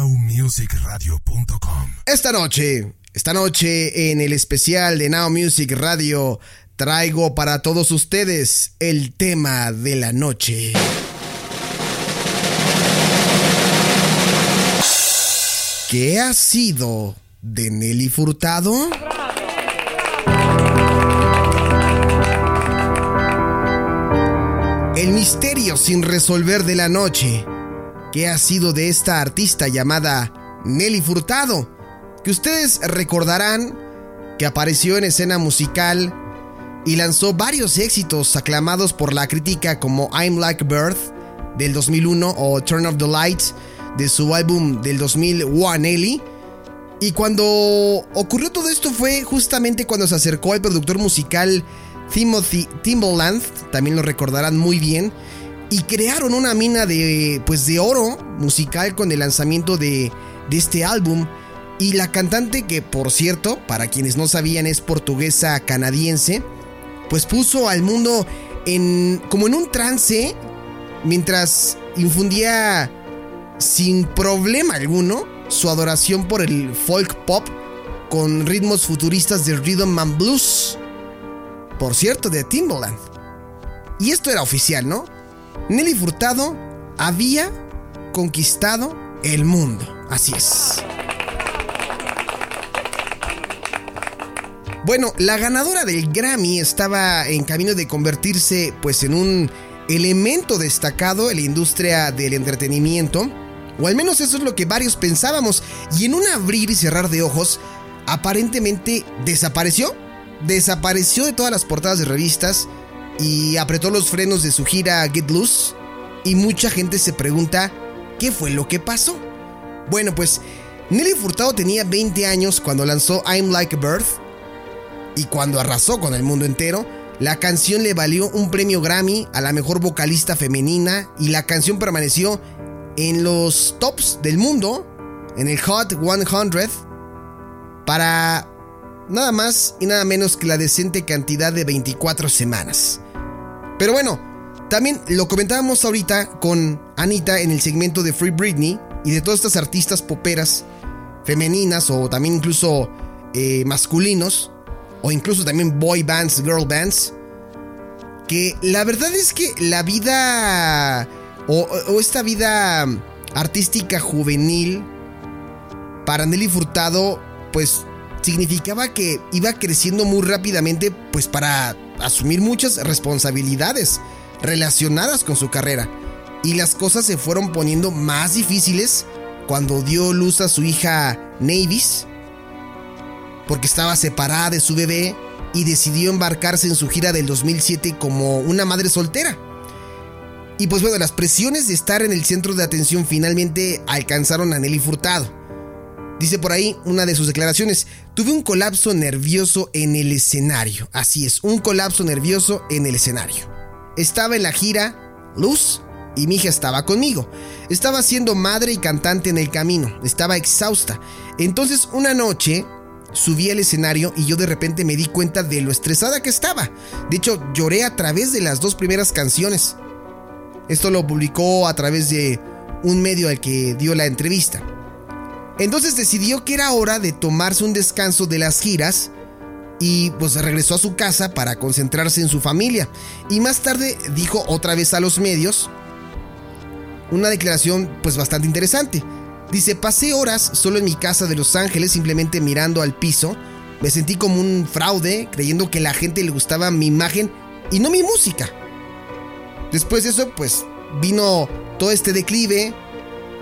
nowmusicradio.com. Esta noche, esta noche en el especial de Now Music Radio traigo para todos ustedes el tema de la noche. ¿Qué ha sido de Nelly Furtado? El misterio sin resolver de la noche. ¿Qué ha sido de esta artista llamada Nelly Furtado? Que ustedes recordarán que apareció en escena musical y lanzó varios éxitos aclamados por la crítica como I'm Like Birth del 2001 o Turn of the Lights de su álbum del 2001 Nelly. Y cuando ocurrió todo esto fue justamente cuando se acercó al productor musical Timothy Timbaland, también lo recordarán muy bien, y crearon una mina de pues de oro musical con el lanzamiento de, de este álbum. Y la cantante, que por cierto, para quienes no sabían, es portuguesa canadiense, pues puso al mundo en como en un trance mientras infundía sin problema alguno su adoración por el folk pop con ritmos futuristas de rhythm and blues. Por cierto, de Timbaland. Y esto era oficial, ¿no? Nelly Furtado había conquistado el mundo. Así es. Bueno, la ganadora del Grammy estaba en camino de convertirse pues en un elemento destacado en la industria del entretenimiento, o al menos eso es lo que varios pensábamos, y en un abrir y cerrar de ojos, aparentemente desapareció, desapareció de todas las portadas de revistas y apretó los frenos de su gira Get Loose, y mucha gente se pregunta, ¿qué fue lo que pasó? Bueno, pues Nelly Furtado tenía 20 años cuando lanzó I'm Like a Birth, y cuando arrasó con el mundo entero, la canción le valió un premio Grammy a la mejor vocalista femenina y la canción permaneció en los tops del mundo, en el Hot 100, para nada más y nada menos que la decente cantidad de 24 semanas. Pero bueno, también lo comentábamos ahorita con Anita en el segmento de Free Britney y de todas estas artistas poperas femeninas o también incluso eh, masculinos o incluso también boy bands, girl bands, que la verdad es que la vida o, o esta vida artística juvenil para Nelly Furtado, pues significaba que iba creciendo muy rápidamente, pues para asumir muchas responsabilidades relacionadas con su carrera. Y las cosas se fueron poniendo más difíciles cuando dio luz a su hija Navis, porque estaba separada de su bebé y decidió embarcarse en su gira del 2007 como una madre soltera. Y pues bueno, las presiones de estar en el centro de atención finalmente alcanzaron a Nelly Furtado. Dice por ahí una de sus declaraciones, tuve un colapso nervioso en el escenario. Así es, un colapso nervioso en el escenario. Estaba en la gira Luz y mi hija estaba conmigo. Estaba siendo madre y cantante en el camino. Estaba exhausta. Entonces una noche subí al escenario y yo de repente me di cuenta de lo estresada que estaba. De hecho, lloré a través de las dos primeras canciones. Esto lo publicó a través de un medio al que dio la entrevista. Entonces decidió que era hora de tomarse un descanso de las giras y pues regresó a su casa para concentrarse en su familia. Y más tarde dijo otra vez a los medios una declaración pues bastante interesante. Dice, pasé horas solo en mi casa de Los Ángeles simplemente mirando al piso. Me sentí como un fraude, creyendo que a la gente le gustaba mi imagen y no mi música. Después de eso, pues vino todo este declive.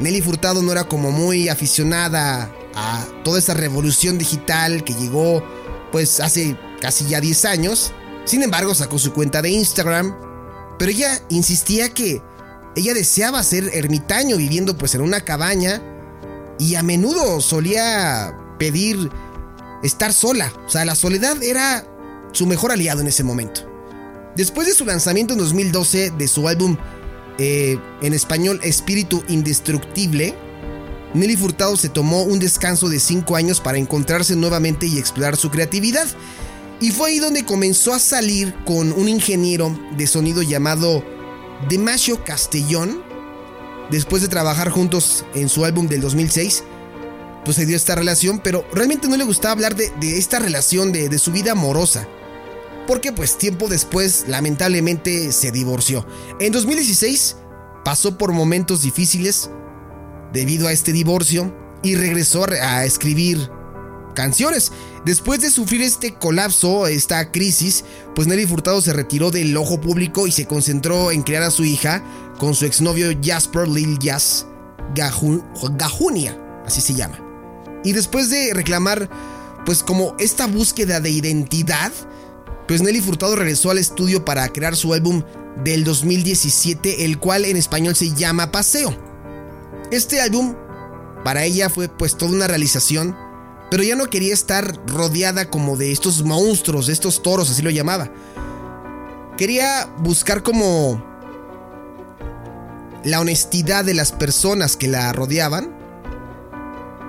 Nelly Furtado no era como muy aficionada a toda esa revolución digital que llegó pues hace casi ya 10 años. Sin embargo, sacó su cuenta de Instagram. Pero ella insistía que ella deseaba ser ermitaño viviendo pues en una cabaña y a menudo solía pedir estar sola. O sea, la soledad era su mejor aliado en ese momento. Después de su lanzamiento en 2012 de su álbum eh, en español Espíritu Indestructible, Nelly Furtado se tomó un descanso de 5 años para encontrarse nuevamente y explorar su creatividad. Y fue ahí donde comenzó a salir con un ingeniero de sonido llamado Demasio Castellón, después de trabajar juntos en su álbum del 2006, pues se dio esta relación, pero realmente no le gustaba hablar de, esta relación, de, de su vida amorosa. Porque pues tiempo después, lamentablemente, se divorció. En 2016 pasó por momentos difíciles debido a este divorcio y regresó a escribir canciones. Después de sufrir este colapso, esta crisis, pues Nelly Furtado se retiró del ojo público y se concentró en crear a su hija con su exnovio Jasper Lil Jazz Gajunia, así se llama. Y después de reclamar, pues como esta búsqueda de identidad, pues Nelly Furtado regresó al estudio para crear su álbum del 2017, el cual en español se llama Paseo. Este álbum para ella fue pues toda una realización, pero ya no quería estar rodeada como de estos monstruos, de estos toros, así lo llamaba. Quería buscar como la honestidad de las personas que la rodeaban.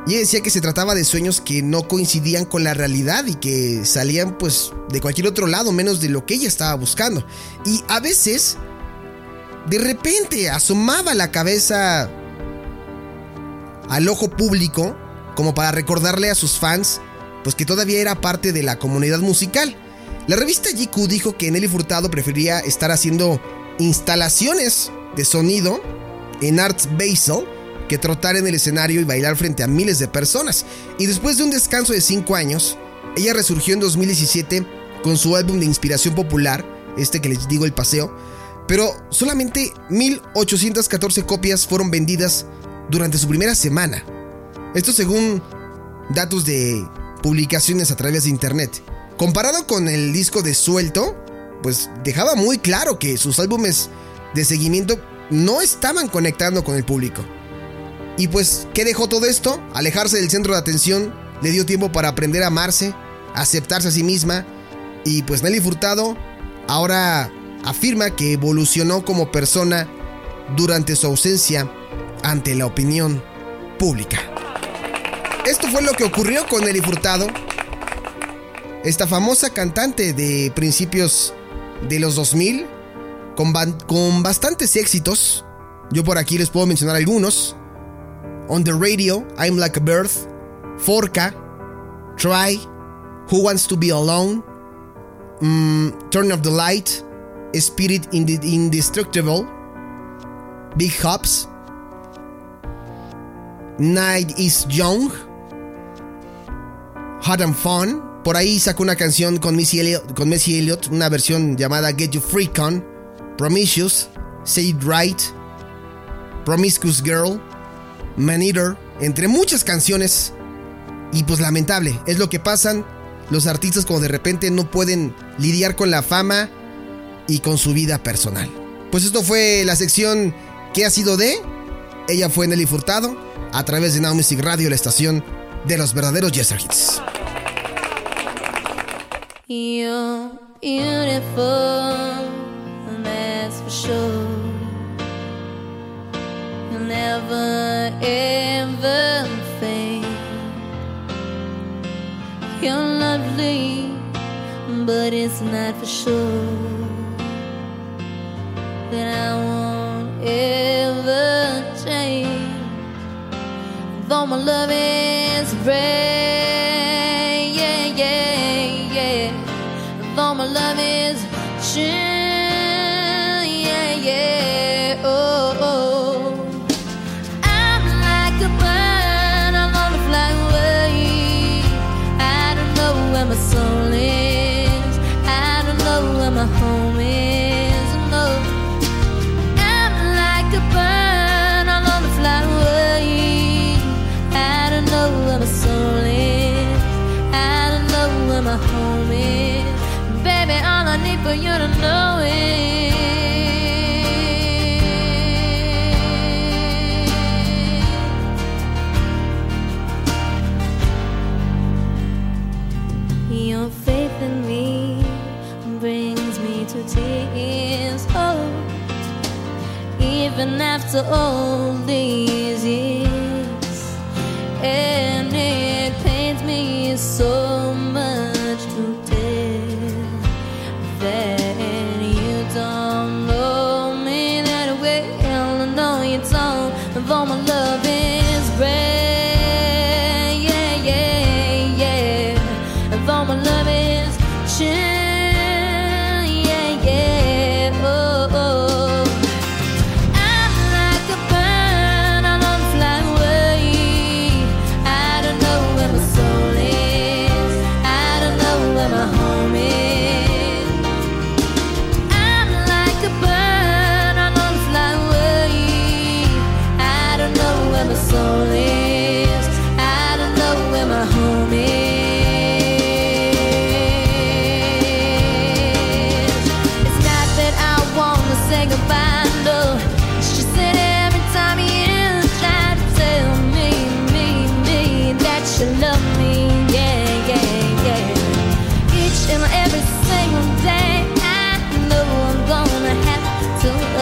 Y decía que se trataba de sueños que no coincidían con la realidad y que salían pues de cualquier otro lado menos de lo que ella estaba buscando. Y a veces, de repente, asomaba la cabeza al ojo público como para recordarle a sus fans pues que todavía era parte de la comunidad musical. La revista GQ dijo que Nelly Furtado prefería estar haciendo instalaciones de sonido en Arts Basel que trotar en el escenario y bailar frente a miles de personas. Y después de un descanso de 5 años, ella resurgió en 2017 con su álbum de inspiración popular, este que les digo el paseo, pero solamente 1814 copias fueron vendidas durante su primera semana. Esto según datos de publicaciones a través de internet. Comparado con el disco de Suelto, pues dejaba muy claro que sus álbumes de seguimiento no estaban conectando con el público. Y pues, ¿qué dejó todo esto? Alejarse del centro de atención, le dio tiempo para aprender a amarse, aceptarse a sí misma, y pues Nelly Furtado ahora afirma que evolucionó como persona durante su ausencia ante la opinión pública. Esto fue lo que ocurrió con Nelly Furtado, esta famosa cantante de principios de los 2000, con, con bastantes éxitos. Yo por aquí les puedo mencionar algunos. On the Radio, I'm Like a Bird, Forca, Try, Who Wants to Be Alone, mm, Turn Off the Light, Spirit Indestructible, Big Hops, Night is Young, Hot and Fun. Por ahí sacó una canción con Missy Elliott, con Missy Elliott una versión llamada Get You Freak On, Promiscuous, Say It Right, Promiscuous Girl, Man Eater, entre muchas canciones. Y pues lamentable, es lo que pasan los artistas como de repente no pueden lidiar con la fama y con su vida personal. Pues esto fue la sección que ha sido de? Ella fue Nelly Furtado a través de Now Music Radio, la estación de los verdaderos Jester Hits. Never ever fade. You're lovely, but it's not for sure that I won't ever change. Though my love is rare, for you to know is your faith in me brings me to tears. Oh, even after all these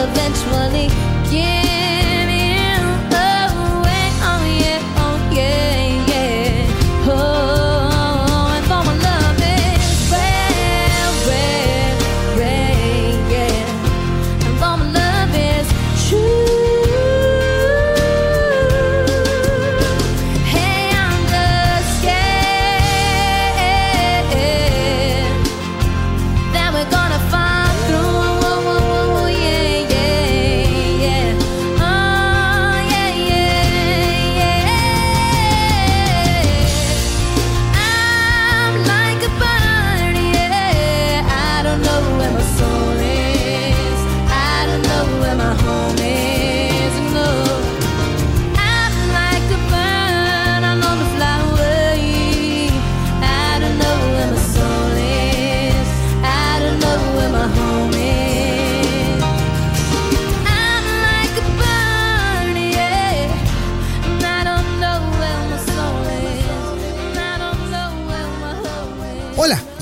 eventually give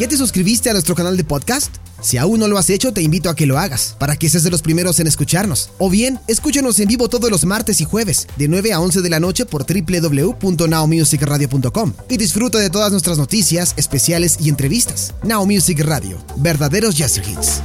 ¿Ya te suscribiste a nuestro canal de podcast? Si aún no lo has hecho, te invito a que lo hagas, para que seas de los primeros en escucharnos. O bien, escúchanos en vivo todos los martes y jueves, de 9 a 11 de la noche por www.nowmusicradio.com y disfruta de todas nuestras noticias, especiales y entrevistas. Now Music Radio, verdaderos jazz hits.